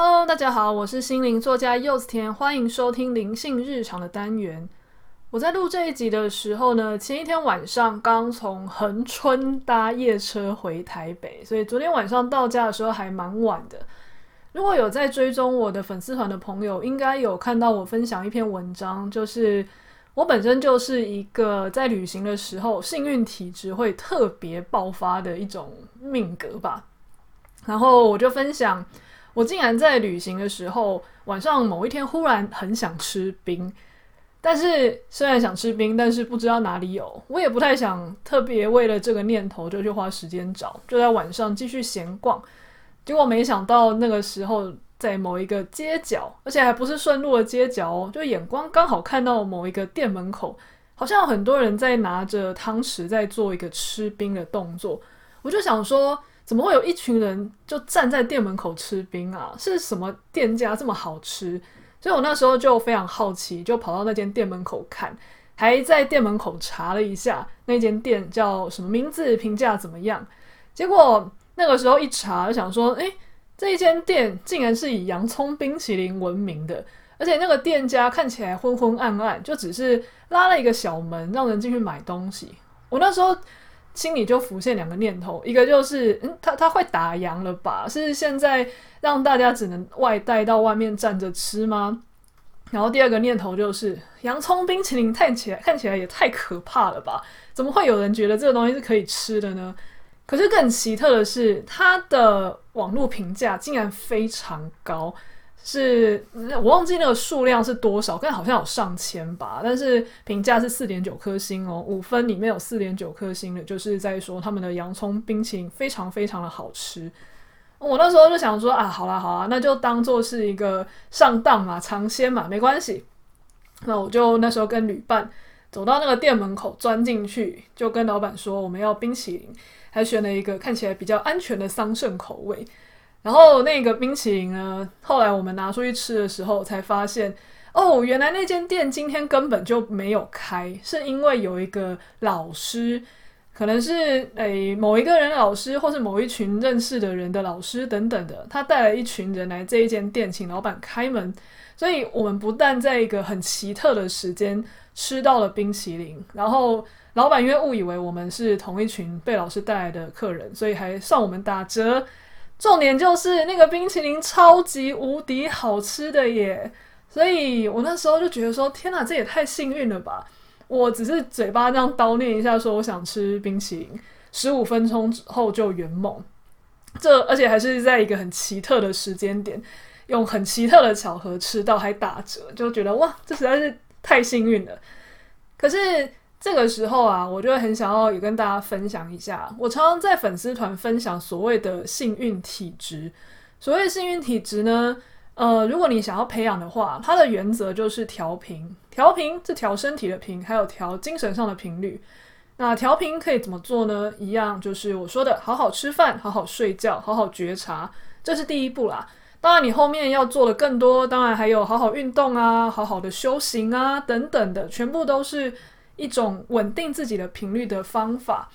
Hello，大家好，我是心灵作家柚子甜，欢迎收听灵性日常的单元。我在录这一集的时候呢，前一天晚上刚从恒春搭夜车回台北，所以昨天晚上到家的时候还蛮晚的。如果有在追踪我的粉丝团的朋友，应该有看到我分享一篇文章，就是我本身就是一个在旅行的时候幸运体质会特别爆发的一种命格吧。然后我就分享。我竟然在旅行的时候，晚上某一天忽然很想吃冰，但是虽然想吃冰，但是不知道哪里有，我也不太想特别为了这个念头就去花时间找，就在晚上继续闲逛。结果没想到那个时候在某一个街角，而且还不是顺路的街角哦，就眼光刚好看到某一个店门口，好像有很多人在拿着汤匙在做一个吃冰的动作，我就想说。怎么会有一群人就站在店门口吃冰啊？是什么店家这么好吃？所以我那时候就非常好奇，就跑到那间店门口看，还在店门口查了一下那间店叫什么名字，评价怎么样。结果那个时候一查，就想说，诶，这一间店竟然是以洋葱冰淇淋闻名的，而且那个店家看起来昏昏暗暗，就只是拉了一个小门让人进去买东西。我那时候。心里就浮现两个念头，一个就是，嗯，他他会打烊了吧？是现在让大家只能外带到外面站着吃吗？然后第二个念头就是，洋葱冰淇淋看起来看起来也太可怕了吧？怎么会有人觉得这个东西是可以吃的呢？可是更奇特的是，它的网络评价竟然非常高。是我忘记那个数量是多少，但好像有上千吧。但是评价是四点九颗星哦，五分里面有四点九颗星的，就是在说他们的洋葱冰淇淋非常非常的好吃。我那时候就想说啊，好啦好啦，那就当做是一个上当嘛，尝鲜嘛，没关系。那我就那时候跟旅伴走到那个店门口，钻进去，就跟老板说我们要冰淇淋，还选了一个看起来比较安全的桑葚口味。然后那个冰淇淋呢，后来我们拿出去吃的时候，才发现哦，原来那间店今天根本就没有开，是因为有一个老师，可能是诶某一个人老师，或是某一群认识的人的老师等等的，他带了一群人来这一间店，请老板开门，所以我们不但在一个很奇特的时间吃到了冰淇淋，然后老板因为误以为我们是同一群被老师带来的客人，所以还算我们打折。重点就是那个冰淇淋超级无敌好吃的耶，所以我那时候就觉得说，天哪，这也太幸运了吧！我只是嘴巴这样叨念一下，说我想吃冰淇淋，十五分钟之后就圆梦。这而且还是在一个很奇特的时间点，用很奇特的巧合吃到还打折，就觉得哇，这实在是太幸运了。可是。这个时候啊，我就很想要也跟大家分享一下。我常常在粉丝团分享所谓的幸运体质。所谓幸运体质呢，呃，如果你想要培养的话，它的原则就是调频。调频是调身体的频，还有调精神上的频率。那调频可以怎么做呢？一样就是我说的，好好吃饭，好好睡觉，好好觉察，这是第一步啦。当然，你后面要做的更多，当然还有好好运动啊，好好的修行啊，等等的，全部都是。一种稳定自己的频率的方法，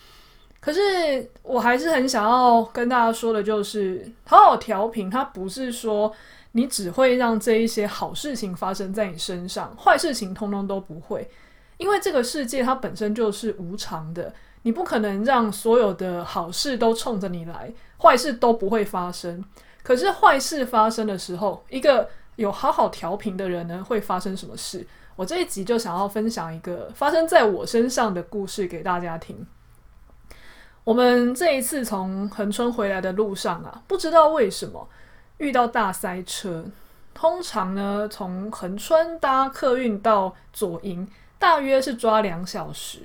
可是我还是很想要跟大家说的，就是好好调频，它不是说你只会让这一些好事情发生在你身上，坏事情通通都不会，因为这个世界它本身就是无常的，你不可能让所有的好事都冲着你来，坏事都不会发生。可是坏事发生的时候，一个有好好调频的人呢，会发生什么事？我这一集就想要分享一个发生在我身上的故事给大家听。我们这一次从恒春回来的路上啊，不知道为什么遇到大塞车。通常呢，从恒春搭客运到左营，大约是抓两小时。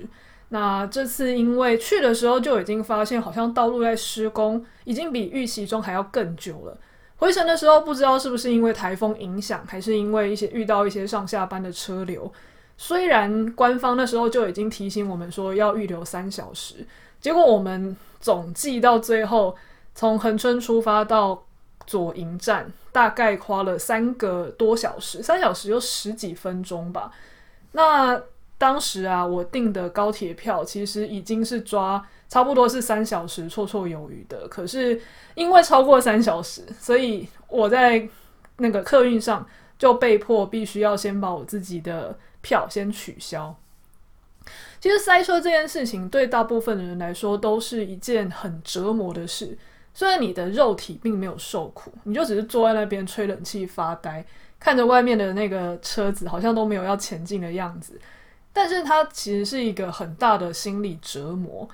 那这次因为去的时候就已经发现，好像道路在施工，已经比预期中还要更久了。回程的时候，不知道是不是因为台风影响，还是因为一些遇到一些上下班的车流。虽然官方那时候就已经提醒我们说要预留三小时，结果我们总计到最后，从恒春出发到左营站，大概花了三个多小时，三小时又十几分钟吧。那当时啊，我订的高铁票其实已经是抓。差不多是三小时绰绰有余的，可是因为超过三小时，所以我在那个客运上，就被迫必须要先把我自己的票先取消。其实塞车这件事情对大部分的人来说都是一件很折磨的事。虽然你的肉体并没有受苦，你就只是坐在那边吹冷气发呆，看着外面的那个车子好像都没有要前进的样子，但是它其实是一个很大的心理折磨。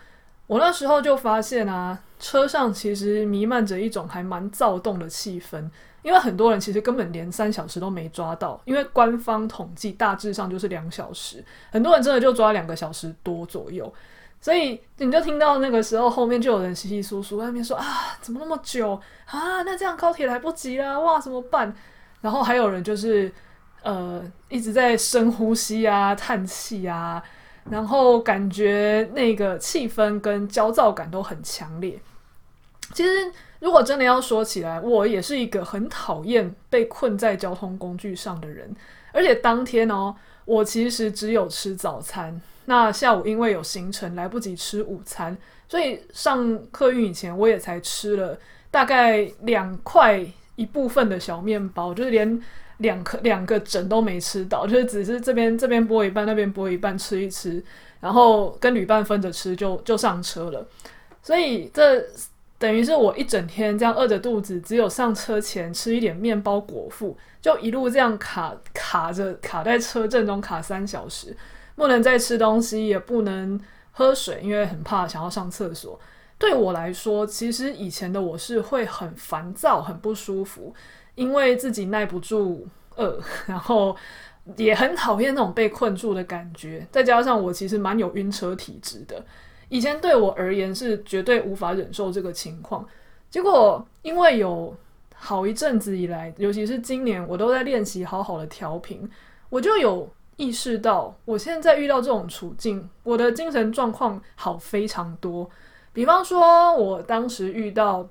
我那时候就发现啊，车上其实弥漫着一种还蛮躁动的气氛。因为很多人其实根本连三小时都没抓到，因为官方统计大致上就是两小时，很多人真的就抓两个小时多左右，所以你就听到那个时候后面就有人稀稀疏疏，外面说啊，怎么那么久啊？那这样高铁来不及了，哇，怎么办？然后还有人就是呃一直在深呼吸啊、叹气啊，然后感觉那个气氛跟焦躁感都很强烈。其实。如果真的要说起来，我也是一个很讨厌被困在交通工具上的人。而且当天哦，我其实只有吃早餐。那下午因为有行程，来不及吃午餐，所以上客运以前，我也才吃了大概两块一部分的小面包，就是连两颗两个整都没吃到，就是只是这边这边剥一半，那边剥一半吃一吃，然后跟旅伴分着吃就就上车了。所以这。等于是我一整天这样饿着肚子，只有上车前吃一点面包果腹，就一路这样卡卡着卡在车阵中卡三小时，不能再吃东西，也不能喝水，因为很怕想要上厕所。对我来说，其实以前的我是会很烦躁、很不舒服，因为自己耐不住饿，然后也很讨厌那种被困住的感觉。再加上我其实蛮有晕车体质的。以前对我而言是绝对无法忍受这个情况，结果因为有好一阵子以来，尤其是今年，我都在练习好好的调频，我就有意识到，我现在遇到这种处境，我的精神状况好非常多。比方说，我当时遇到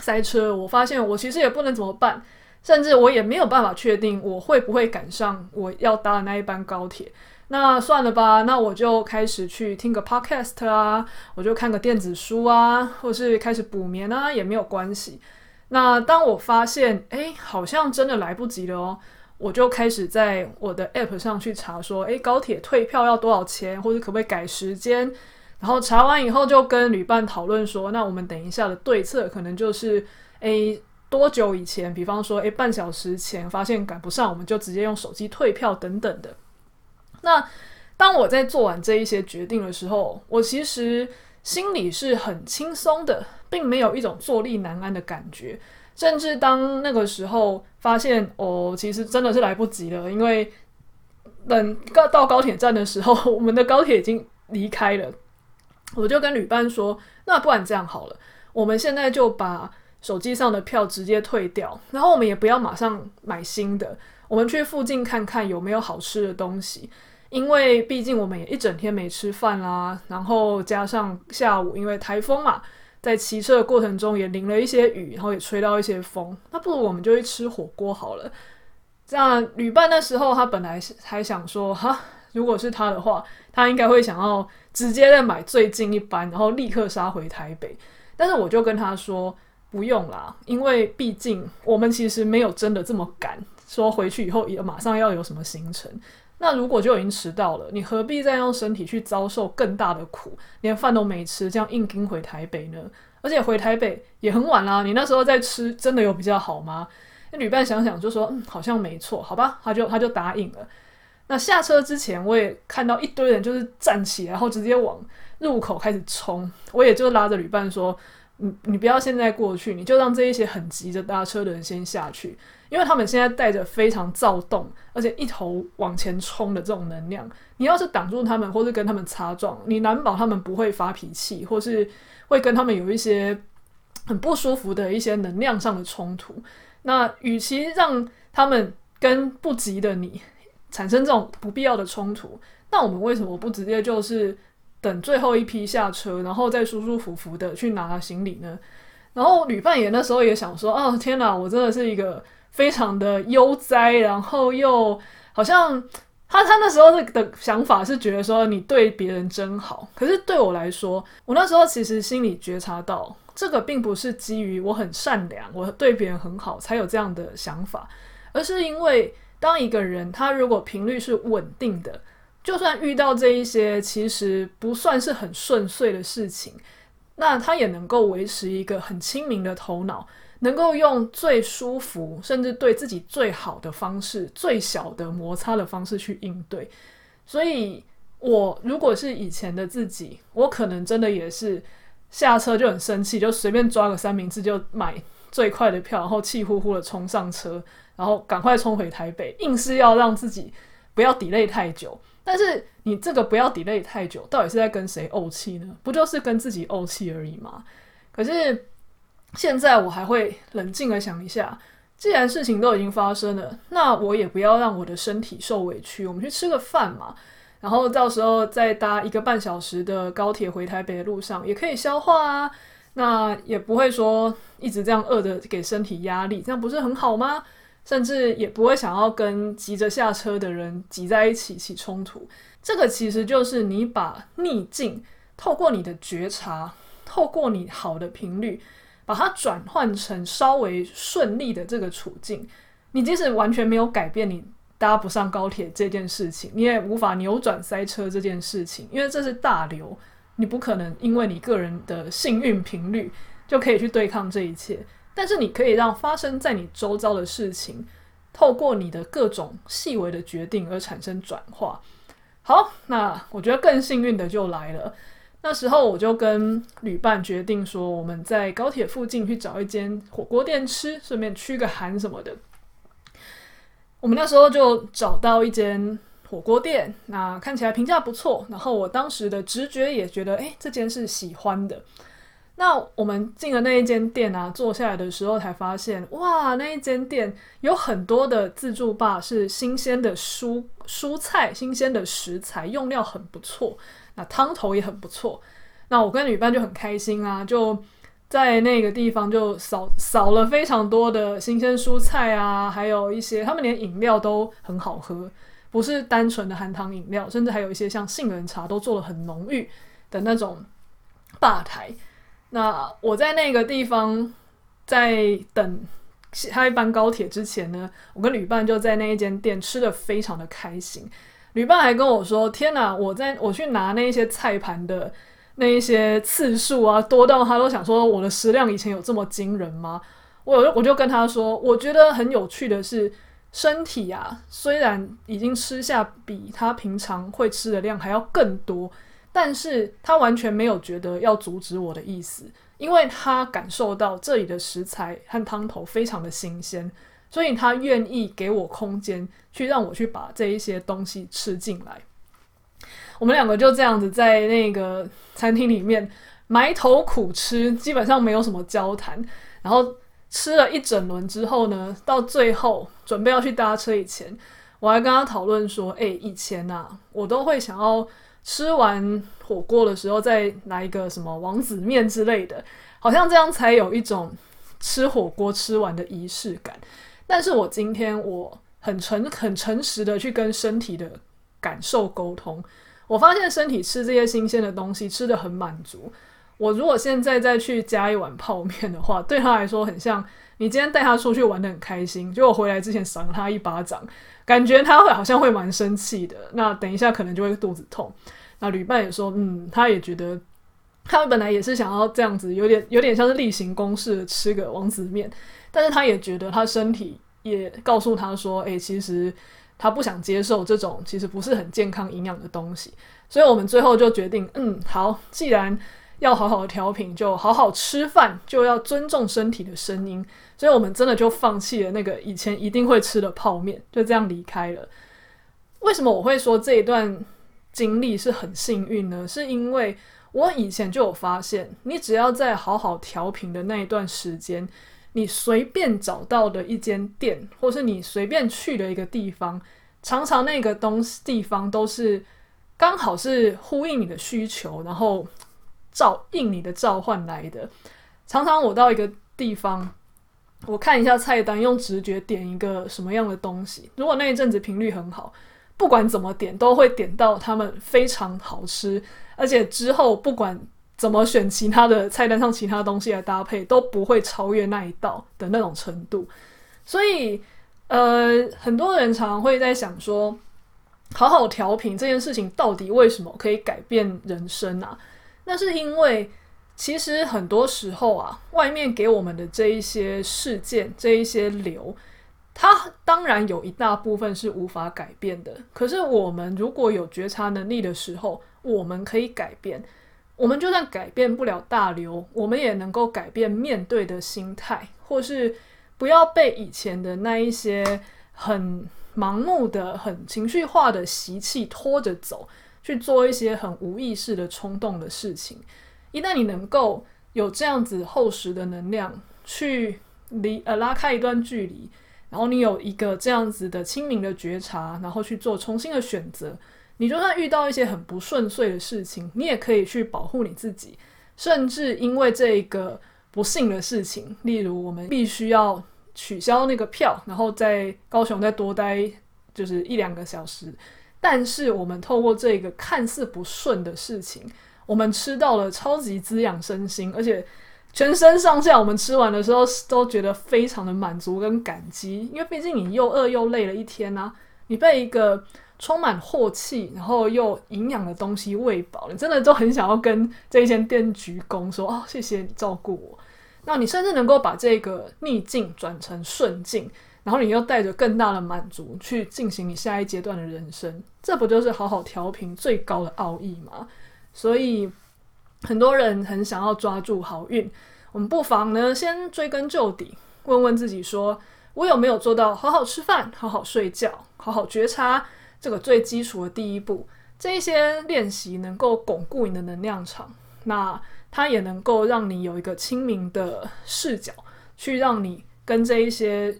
塞车，我发现我其实也不能怎么办，甚至我也没有办法确定我会不会赶上我要搭的那一班高铁。那算了吧，那我就开始去听个 podcast 啊，我就看个电子书啊，或是开始补眠啊，也没有关系。那当我发现，诶，好像真的来不及了哦，我就开始在我的 app 上去查，说，诶，高铁退票要多少钱，或者可不可以改时间？然后查完以后，就跟旅伴讨论说，那我们等一下的对策可能就是，诶，多久以前？比方说，诶，半小时前发现赶不上，我们就直接用手机退票等等的。那当我在做完这一些决定的时候，我其实心里是很轻松的，并没有一种坐立难安的感觉。甚至当那个时候发现，哦，其实真的是来不及了，因为等到到高铁站的时候，我们的高铁已经离开了。我就跟旅伴说：“那不然这样好了，我们现在就把手机上的票直接退掉，然后我们也不要马上买新的，我们去附近看看有没有好吃的东西。”因为毕竟我们也一整天没吃饭啦，然后加上下午因为台风嘛，在骑车的过程中也淋了一些雨，然后也吹到一些风，那不如我们就去吃火锅好了。这样旅伴那时候他本来还想说，哈，如果是他的话，他应该会想要直接再买最近一班，然后立刻杀回台北。但是我就跟他说不用啦，因为毕竟我们其实没有真的这么赶，说回去以后也马上要有什么行程。那如果就已经迟到了，你何必再用身体去遭受更大的苦，连饭都没吃，这样硬撑回台北呢？而且回台北也很晚啦，你那时候再吃，真的有比较好吗？那旅伴想想就说，嗯，好像没错，好吧，他就他就答应了。那下车之前，我也看到一堆人就是站起来，然后直接往入口开始冲，我也就拉着旅伴说。你你不要现在过去，你就让这一些很急着搭车的人先下去，因为他们现在带着非常躁动，而且一头往前冲的这种能量。你要是挡住他们，或是跟他们擦撞，你难保他们不会发脾气，或是会跟他们有一些很不舒服的一些能量上的冲突。那与其让他们跟不急的你产生这种不必要的冲突，那我们为什么不直接就是？等最后一批下车，然后再舒舒服服的去拿行李呢。然后旅伴也那时候也想说：“哦，天哪，我真的是一个非常的悠哉，然后又好像他他那时候的的想法是觉得说你对别人真好。可是对我来说，我那时候其实心里觉察到，这个并不是基于我很善良，我对别人很好才有这样的想法，而是因为当一个人他如果频率是稳定的，就算遇到这一些其实不算是很顺遂的事情，那他也能够维持一个很清明的头脑，能够用最舒服甚至对自己最好的方式、最小的摩擦的方式去应对。所以，我如果是以前的自己，我可能真的也是。下车就很生气，就随便抓个三明治就买最快的票，然后气呼呼的冲上车，然后赶快冲回台北，硬是要让自己不要 delay 太久。但是你这个不要 delay 太久，到底是在跟谁怄气呢？不就是跟自己怄气而已吗？可是现在我还会冷静的想一下，既然事情都已经发生了，那我也不要让我的身体受委屈。我们去吃个饭嘛。然后到时候再搭一个半小时的高铁回台北的路上，也可以消化啊。那也不会说一直这样饿着给身体压力，这样不是很好吗？甚至也不会想要跟急着下车的人挤在一起起冲突。这个其实就是你把逆境透过你的觉察，透过你好的频率，把它转换成稍微顺利的这个处境。你即使完全没有改变你。搭不上高铁这件事情，你也无法扭转塞车这件事情，因为这是大流，你不可能因为你个人的幸运频率就可以去对抗这一切。但是你可以让发生在你周遭的事情，透过你的各种细微的决定而产生转化。好，那我觉得更幸运的就来了。那时候我就跟旅伴决定说，我们在高铁附近去找一间火锅店吃，顺便驱个寒什么的。我们那时候就找到一间火锅店，那看起来评价不错。然后我当时的直觉也觉得，哎，这间是喜欢的。那我们进了那一间店啊，坐下来的时候才发现，哇，那一间店有很多的自助吧，是新鲜的蔬蔬菜、新鲜的食材，用料很不错。那汤头也很不错。那我跟旅伴就很开心啊，就。在那个地方就扫扫了非常多的新鲜蔬菜啊，还有一些他们连饮料都很好喝，不是单纯的含糖饮料，甚至还有一些像杏仁茶都做了很浓郁的那种吧台。那我在那个地方在等下一班高铁之前呢，我跟旅伴就在那一间店吃得非常的开心。旅伴还跟我说：“天哪，我在我去拿那一些菜盘的。”那一些次数啊，多到他都想说我的食量以前有这么惊人吗？我我就跟他说，我觉得很有趣的是，身体啊，虽然已经吃下比他平常会吃的量还要更多，但是他完全没有觉得要阻止我的意思，因为他感受到这里的食材和汤头非常的新鲜，所以他愿意给我空间去让我去把这一些东西吃进来。我们两个就这样子在那个餐厅里面埋头苦吃，基本上没有什么交谈。然后吃了一整轮之后呢，到最后准备要去搭车以前，我还跟他讨论说：“哎、以前啊，我都会想要吃完火锅的时候再来一个什么王子面之类的，好像这样才有一种吃火锅吃完的仪式感。但是我今天我很诚很诚实的去跟身体的感受沟通。”我发现身体吃这些新鲜的东西吃的很满足。我如果现在再去加一碗泡面的话，对他来说很像你今天带他出去玩得很开心，结果回来之前赏他一巴掌，感觉他会好像会蛮生气的。那等一下可能就会肚子痛。那旅伴也说，嗯，他也觉得他本来也是想要这样子，有点有点像是例行公事的吃个王子面，但是他也觉得他身体也告诉他说，哎、欸，其实。他不想接受这种其实不是很健康营养的东西，所以我们最后就决定，嗯，好，既然要好好的调频，就好好吃饭，就要尊重身体的声音，所以我们真的就放弃了那个以前一定会吃的泡面，就这样离开了。为什么我会说这一段经历是很幸运呢？是因为我以前就有发现，你只要在好好调频的那一段时间。你随便找到的一间店，或是你随便去的一个地方，常常那个东西地方都是刚好是呼应你的需求，然后照应你的召唤来的。常常我到一个地方，我看一下菜单，用直觉点一个什么样的东西，如果那一阵子频率很好，不管怎么点都会点到他们非常好吃，而且之后不管怎么选其他的菜单上其他东西来搭配，都不会超越那一道的那种程度。所以，呃，很多人常常会在想说，好好调频这件事情到底为什么可以改变人生啊？那是因为，其实很多时候啊，外面给我们的这一些事件、这一些流，它当然有一大部分是无法改变的。可是，我们如果有觉察能力的时候，我们可以改变。我们就算改变不了大流，我们也能够改变面对的心态，或是不要被以前的那一些很盲目的、很情绪化的习气拖着走，去做一些很无意识的冲动的事情。一旦你能够有这样子厚实的能量，去离呃拉开一段距离，然后你有一个这样子的清明的觉察，然后去做重新的选择。你就算遇到一些很不顺遂的事情，你也可以去保护你自己，甚至因为这个不幸的事情，例如我们必须要取消那个票，然后在高雄再多待就是一两个小时，但是我们透过这个看似不顺的事情，我们吃到了超级滋养身心，而且全身上下我们吃完的时候都觉得非常的满足跟感激，因为毕竟你又饿又累了一天啊，你被一个充满货气，然后又营养的东西喂饱，你真的都很想要跟这一间店鞠躬，说：“哦，谢谢你照顾我。”那你甚至能够把这个逆境转成顺境，然后你又带着更大的满足去进行你下一阶段的人生，这不就是好好调频最高的奥义吗？所以很多人很想要抓住好运，我们不妨呢先追根究底，问问自己说：我有没有做到好好吃饭、好好睡觉、好好觉察？这个最基础的第一步，这一些练习能够巩固你的能量场，那它也能够让你有一个清明的视角，去让你跟这一些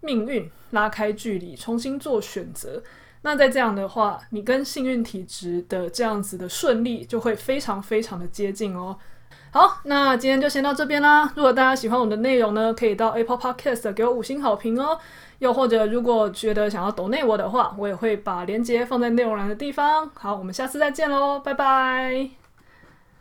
命运拉开距离，重新做选择。那在这样的话，你跟幸运体质的这样子的顺利就会非常非常的接近哦。好，那今天就先到这边啦。如果大家喜欢我的内容呢，可以到 Apple Podcast 给我五星好评哦。又或者，如果觉得想要抖内我的话，我也会把链接放在内容栏的地方。好，我们下次再见喽，拜拜。